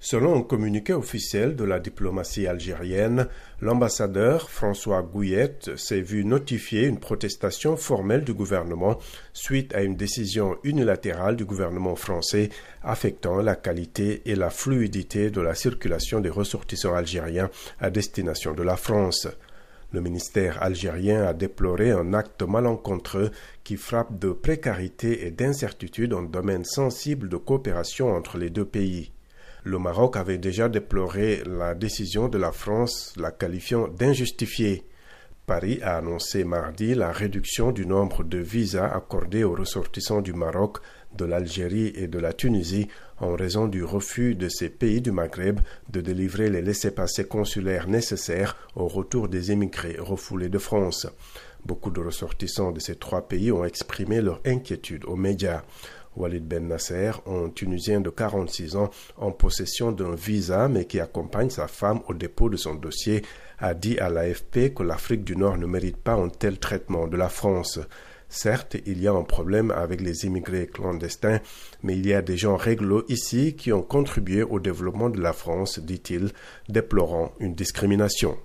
Selon un communiqué officiel de la diplomatie algérienne, l'ambassadeur François Gouillette s'est vu notifier une protestation formelle du gouvernement suite à une décision unilatérale du gouvernement français affectant la qualité et la fluidité de la circulation des ressortissants algériens à destination de la France. Le ministère algérien a déploré un acte malencontreux qui frappe de précarité et d'incertitude en domaine sensible de coopération entre les deux pays. Le Maroc avait déjà déploré la décision de la France, la qualifiant d'injustifiée. Paris a annoncé mardi la réduction du nombre de visas accordés aux ressortissants du Maroc, de l'Algérie et de la Tunisie en raison du refus de ces pays du Maghreb de délivrer les laissez-passer consulaires nécessaires au retour des émigrés refoulés de France. Beaucoup de ressortissants de ces trois pays ont exprimé leur inquiétude aux médias. Walid Ben Nasser, un Tunisien de 46 ans en possession d'un visa mais qui accompagne sa femme au dépôt de son dossier, a dit à l'AFP que l'Afrique du Nord ne mérite pas un tel traitement de la France. Certes, il y a un problème avec les immigrés clandestins, mais il y a des gens réglo ici qui ont contribué au développement de la France, dit-il, déplorant une discrimination.